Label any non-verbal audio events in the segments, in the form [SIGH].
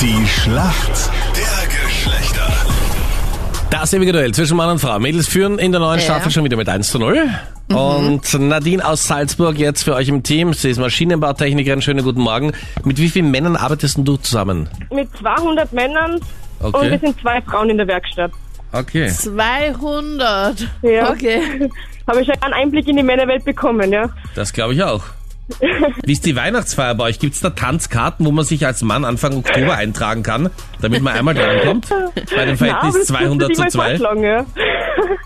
Die Schlacht der Geschlechter. Das ewige Duell zwischen Mann und Frau. Mädels führen in der neuen Ja. Staffel schon wieder mit 1 zu 0. Und Nadine aus Salzburg jetzt für euch im Team. Sie ist Maschinenbautechnikerin. Schönen guten Morgen. Mit wie vielen Männern arbeitest denn du zusammen? mit 200 Männern und wir Okay. sind zwei Frauen in der Werkstatt. Okay. 200. Ja. Okay. Habe ich schon einen Einblick in die Männerwelt bekommen, ja. Das glaube ich auch. Wie ist die Weihnachtsfeier bei euch? Gibt es da Tanzkarten, wo man sich als Mann Anfang Oktober eintragen kann, damit man einmal drankommt? Bei dem Verhältnis das 200 zu müsste ich mal 2? vorschlagen, ja.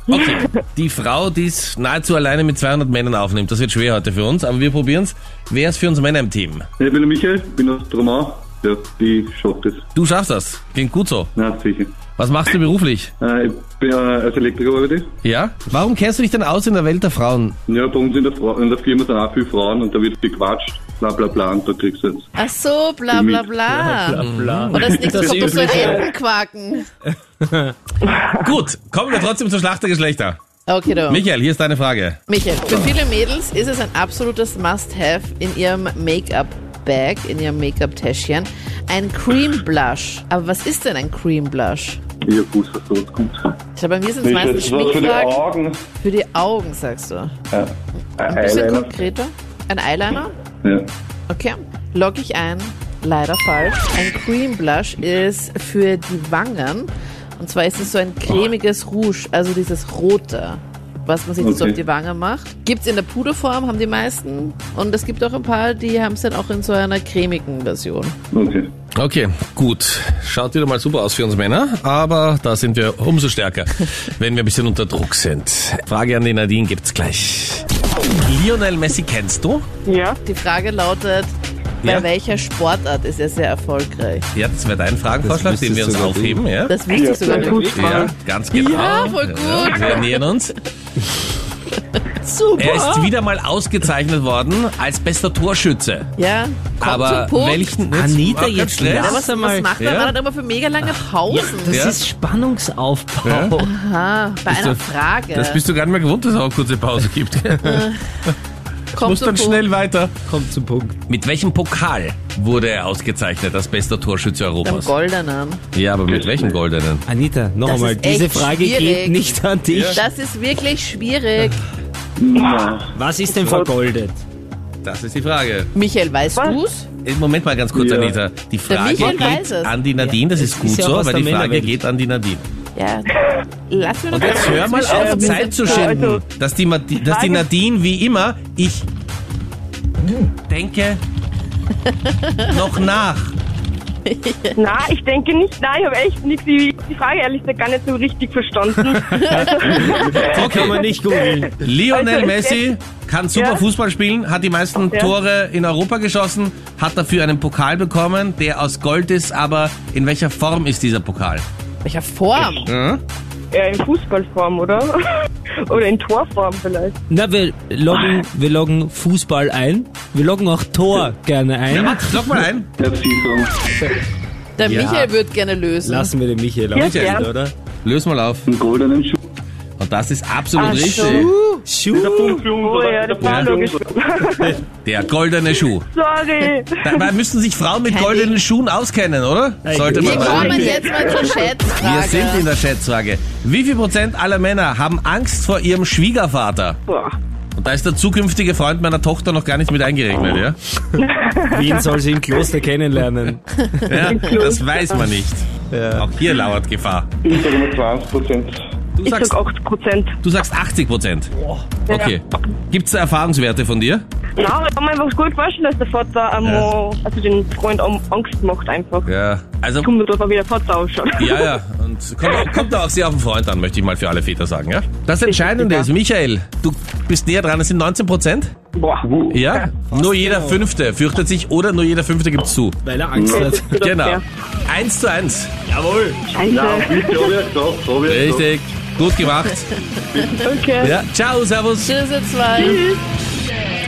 Okay. Die Frau, die es nahezu alleine mit 200 Männern aufnimmt, das wird schwer heute für uns, aber wir probieren es. Wer ist für uns Männer im Team? Ich bin der Michael, bin aus Tromau. Ja, ich schaff das. Du schaffst das. Klingt gut so. Na, sicher. Was machst du beruflich? Äh, ich bin äh, als Elektriker arbeite. Ja? Warum kennst du dich denn aus in der Welt der Frauen? Ja, bei uns in der, Fra in der Firma sind auch viele Frauen und da wird gequatscht, bla bla bla, und da kriegst du jetzt. Ach so, bla bla bla. Und das ist nicht so, als ob du so quaken. [LAUGHS] Gut, kommen wir trotzdem zur Schlacht der Geschlechter. Okay, du. Michael, hier ist deine Frage. Michael, für viele Mädels ist es ein absolutes Must-Have in ihrem Make-up-Bag, in ihrem Make-up-Täschchen, ein Cream Blush. Aber was ist denn ein Cream Blush? Ich hab gewusst, was da kommt. Ich glaube, bei mir sind es meistens ist was für die Schminkfragen. Augen. Für die Augen, sagst du. Ja. Ein bisschen Eyeliner. konkreter. Ein Eyeliner? Ja. Okay. Log ich ein. Leider falsch. Ein Cream Blush ist für die Wangen. Und zwar ist es so ein cremiges Rouge, also dieses rote, was man sich so Okay. auf die Wange macht. Gibt's in der Puderform, haben die meisten. Und es gibt auch ein paar, die haben es dann auch in so einer cremigen Version. Okay. Okay, gut. Schaut wieder mal super aus für uns Männer, aber da sind wir umso stärker, [LAUGHS] wenn wir ein bisschen unter Druck sind. Frage an die Nadine gibt's gleich. Lionel Messi kennst du? Ja. Die Frage lautet, bei Ja. welcher Sportart ist er sehr erfolgreich? Ja, das wäre dein Fragenvorschlag, den wir uns aufheben, ja? Das wüsste ich sogar. Ja, ganz genau. Ja, voll gut. wir nähern uns. [LAUGHS] Super. Er ist wieder mal ausgezeichnet worden als bester Torschütze. Ja, kommt Aber zum Punkt. welchen... Anita, jetzt. Ja, was, was macht er? Ja. War dann immer für mega lange Pausen. Das Ja. ist Spannungsaufbau. Ja. Aha, bei einer du- Frage. Das bist du gar nicht mehr gewohnt, dass es auch eine kurze Pause gibt. [LAUGHS] Kommt Muss dann Punkt. schnell weiter. Kommt zum Punkt. Mit welchem Pokal wurde er ausgezeichnet als bester Torschütze Europas? Goldenen. Ja, aber mit welchem goldenen? Anita, noch Das einmal, ist diese echt Frage schwierig. geht nicht an dich. Das ist wirklich schwierig. Was ist denn vergoldet? Das ist die Frage. Michael, weißt du's? Äh, Moment mal ganz kurz, Ja. Anita. Die Frage Michael weiß geht es. an die Nadine, das ist gut ist ja so, auch aus der die Frage Männerwelt. geht an die Nadine. Ja. Lass mir Und jetzt hör mal auf, Zeit zu schinden. Dass die, Madi- dass die Nadine wie immer, ich denke noch nach. [LAUGHS] Na, ich denke nicht. Nein, ich habe echt nichts. Ich hab die Frage ehrlich gesagt gar nicht so richtig verstanden. [LAUGHS] Die kann man nicht googeln. Lionel Also, Messi kann super Ja. Fußball spielen, hat die meisten Ja. Tore in Europa geschossen, hat dafür einen Pokal bekommen, der aus Gold ist, aber in welcher Form ist dieser Pokal? Welcher Form? Hm? ja, in Fußballform, oder? Oder in Torform vielleicht. Na, wir loggen, wir loggen Fußball ein. Wir loggen auch Tor gerne Ja, ein. warte, log mal ein. der Ja. Michael wird gerne lösen. Lassen wir den Michael Ja, auch, gern. oder? Löse mal auf. Einen goldenen Schuh. Das ist absolut Ach richtig. so. Schuh. Oh ja, das war logisch. Der goldene [LAUGHS] Schuh. Sorry. Dabei müssen sich Frauen mit goldenen Schuhen auskennen, oder? Sollte Wir man kommen sagen. jetzt mal zur Wir Schätzfrage. sind in der Schätzfrage. Wie viel Prozent aller Männer haben Angst vor ihrem Schwiegervater? Boah. Und da ist der zukünftige Freund meiner Tochter noch gar nicht mit eingerechnet, ja? [LAUGHS] Wen soll sie im Kloster kennenlernen? ja das weiß man nicht. Ja. Auch hier lauert Gefahr. Ich sage mal 20 Prozent. Du Ich sagst, sag 80 Prozent. du sagst 80 Prozent. Okay. Gibt es da Erfahrungswerte von dir? Na, ich kann mir einfach gut vorstellen, dass der Vater einmal, also den Freund Angst macht einfach. Ja. Also, Kommt mir drauf wie der Vater ausschaut. ja, ja. Und kommt, kommt auch sehr auf den Freund an, möchte ich mal für alle Väter sagen, ja? Das Entscheidende ist, Michael, du bist näher dran, es sind 19 Prozent. Boah. Ja? Nur jeder genau. Fünfte fürchtet sich oder nur jeder Fünfte gibt zu. Weil er Angst hat. Genau. Ja. Eins zu eins. Jawohl. Scheiße. Ja, bitte, hab ich ja gesagt. Hab ich ja gesagt. Gut gemacht. Okay. Ja. Ciao, servus. Tschüss, ihr zwei.